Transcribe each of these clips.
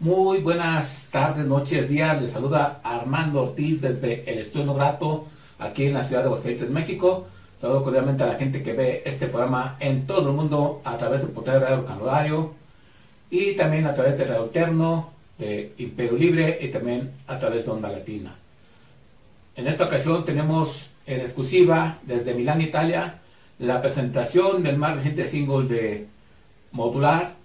Muy buenas tardes, noches, días. Les saluda Armando Ortiz desde el Estudio Grato, aquí en la ciudad de Aguascalientes, México. Saludo cordialmente a la gente que ve este programa en todo el mundo a través del portal de Radio Canolario y también a través de Radio Alterno, de Imperio Libre y también a través de Onda Latina. En esta ocasión tenemos en exclusiva desde Milán, Italia, la presentación del más reciente single de Modular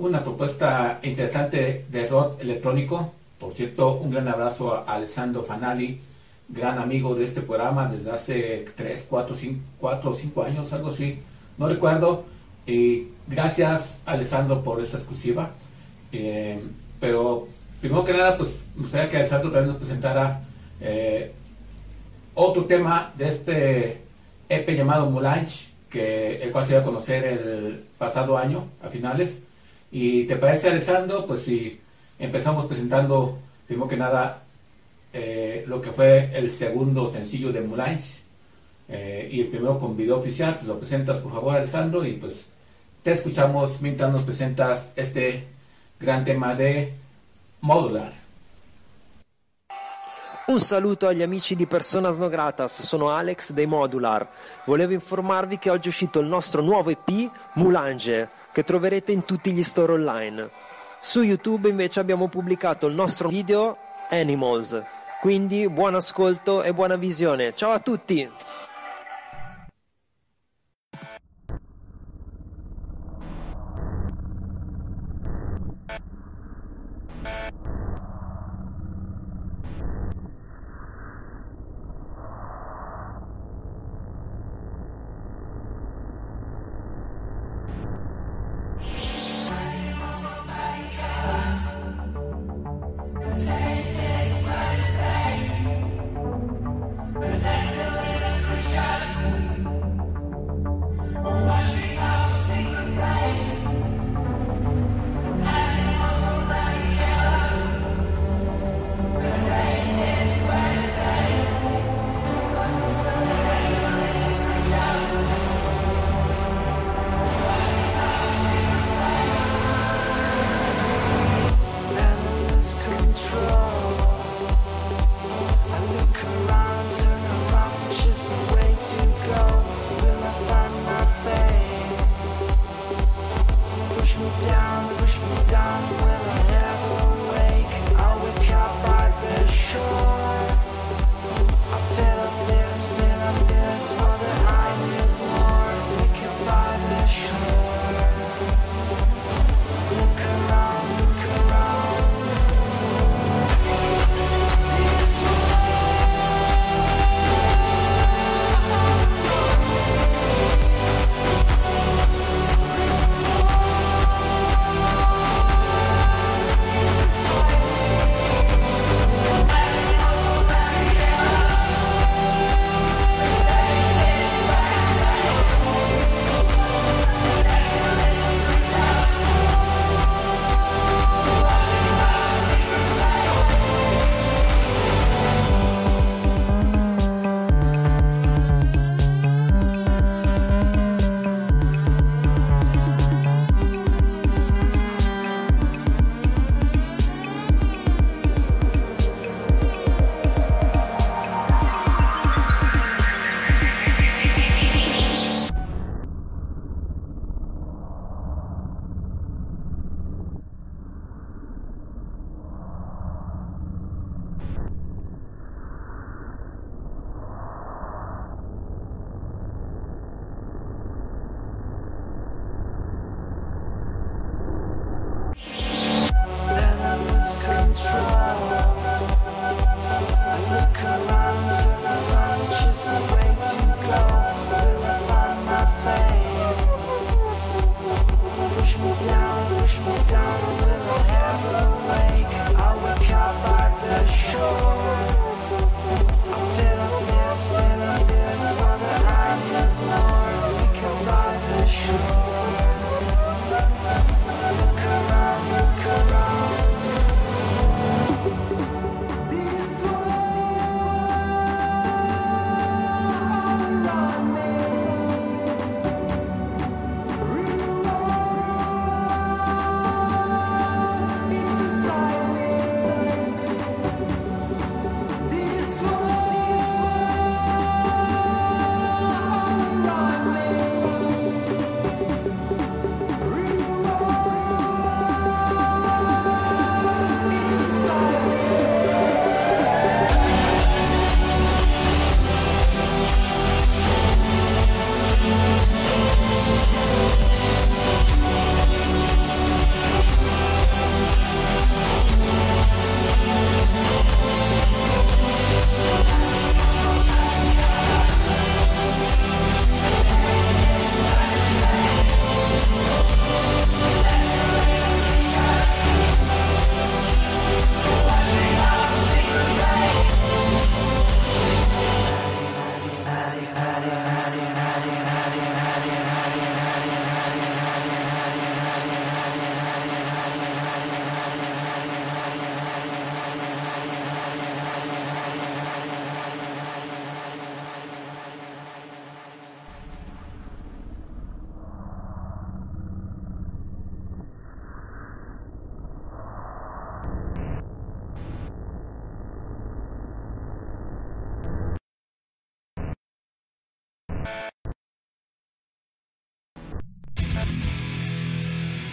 una propuesta interesante de rock electrónico. Por cierto, un gran abrazo a Alessandro Fanali, gran amigo de este programa desde hace 3, 4, 5, 4 o 5 años, algo así, no recuerdo. Y gracias, Alessandro, por esta exclusiva. Eh, pero, primero que nada, pues me gustaría que Alessandro también nos presentara eh, otro tema de este EP llamado Mulange, que el cual se iba a conocer el pasado año, a finales. Y te parece, Alessandro, pues si empezamos presentando, primero que nada, eh, lo que fue el segundo sencillo de Moulins, eh, y el primero con video oficial, pues lo presentas por favor, Alessandro, y pues te escuchamos mientras nos presentas este gran tema de Modular. Un saluto agli amici di Personas No Gratas, sono Alex dei Modular. Volevo informarvi che oggi è uscito il nostro nuovo EP Moulange che troverete in tutti gli store online. Su YouTube invece abbiamo pubblicato il nostro video Animals. Quindi buon ascolto e buona visione. Ciao a tutti!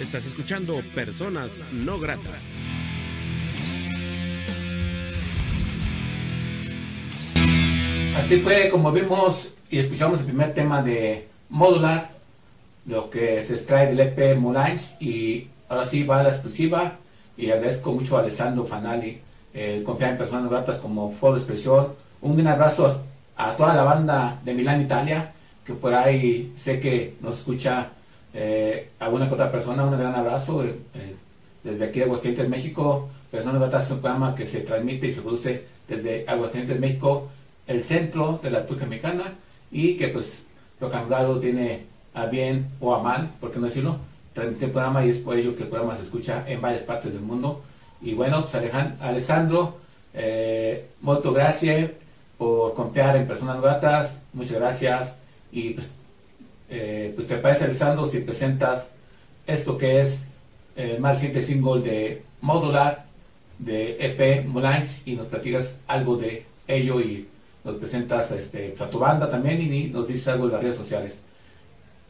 Estás escuchando Personas No Gratas. Así fue como vimos y escuchamos el primer tema de Modular, lo que se extrae del EP Moulins y ahora sí va a la exclusiva y agradezco mucho a Alessandro Fanali el confiar en personas gratas como foro de expresión. Un gran abrazo a toda la banda de Milán, Italia, que por ahí sé que nos escucha eh, alguna que otra persona. Un gran abrazo eh, desde aquí de Aguascalientes, México. Personas gratas es un programa que se transmite y se produce desde Aguascalientes, México, el centro de la República Mexicana y que pues lo Rock tiene a bien o a mal, por qué no decirlo, transmite el programa y es por ello que el programa se escucha en varias partes del mundo. Y bueno, pues Alessandro, eh, gracias por confiar en personas gratas, muchas gracias. Y pues, eh, pues te parece Alessandro si presentas esto que es el más reciente single de Modular de EP Moulins y nos platicas algo de ello y nos presentas este, pues, a tu banda también y nos dices algo de las redes sociales.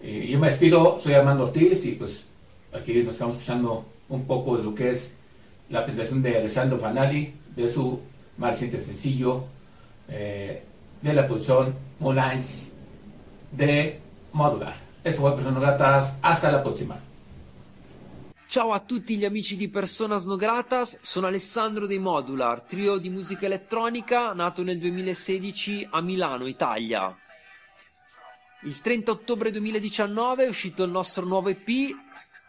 Y yo me despido, soy Armando Ortiz y pues aquí nos estamos escuchando un poco de lo que es la presentación de Alessandro Fanali, de su más reciente sencillo, eh, de la producción Moulins de Modular. Esto fue Personas Gratas, hasta la próxima. Ciao a tutti gli amici di Personas No Gratas, sono Alessandro dei Modular, trio di musica elettronica nato nel 2016 a Milano, Italia. Il 30 ottobre 2019 è uscito il nostro nuovo EP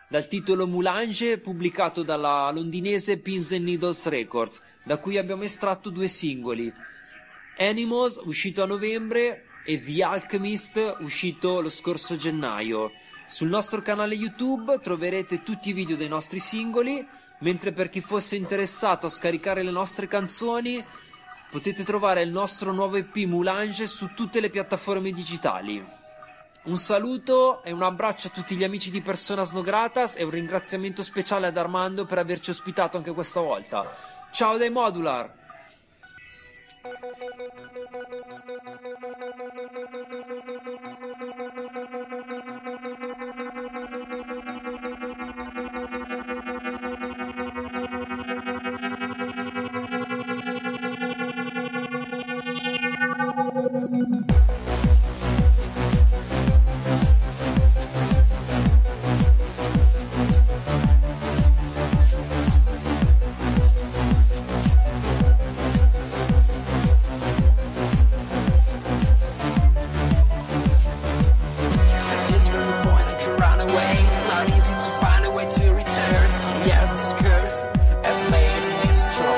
dal titolo Moulange pubblicato dalla londinese Pins and Needles Records, da cui abbiamo estratto due singoli. Animals, uscito a novembre, e The Alchemist, uscito lo scorso gennaio. Sul nostro canale YouTube troverete tutti i video dei nostri singoli, mentre per chi fosse interessato a scaricare le nostre canzoni potete trovare il nostro nuovo EP Moulange su tutte le piattaforme digitali. Un saluto e un abbraccio a tutti gli amici di Personas No Gratas e un ringraziamento speciale ad Armando per averci ospitato anche questa volta. Ciao dai Modular! Not easy to find a way to return. Yes, this curse has made me strong.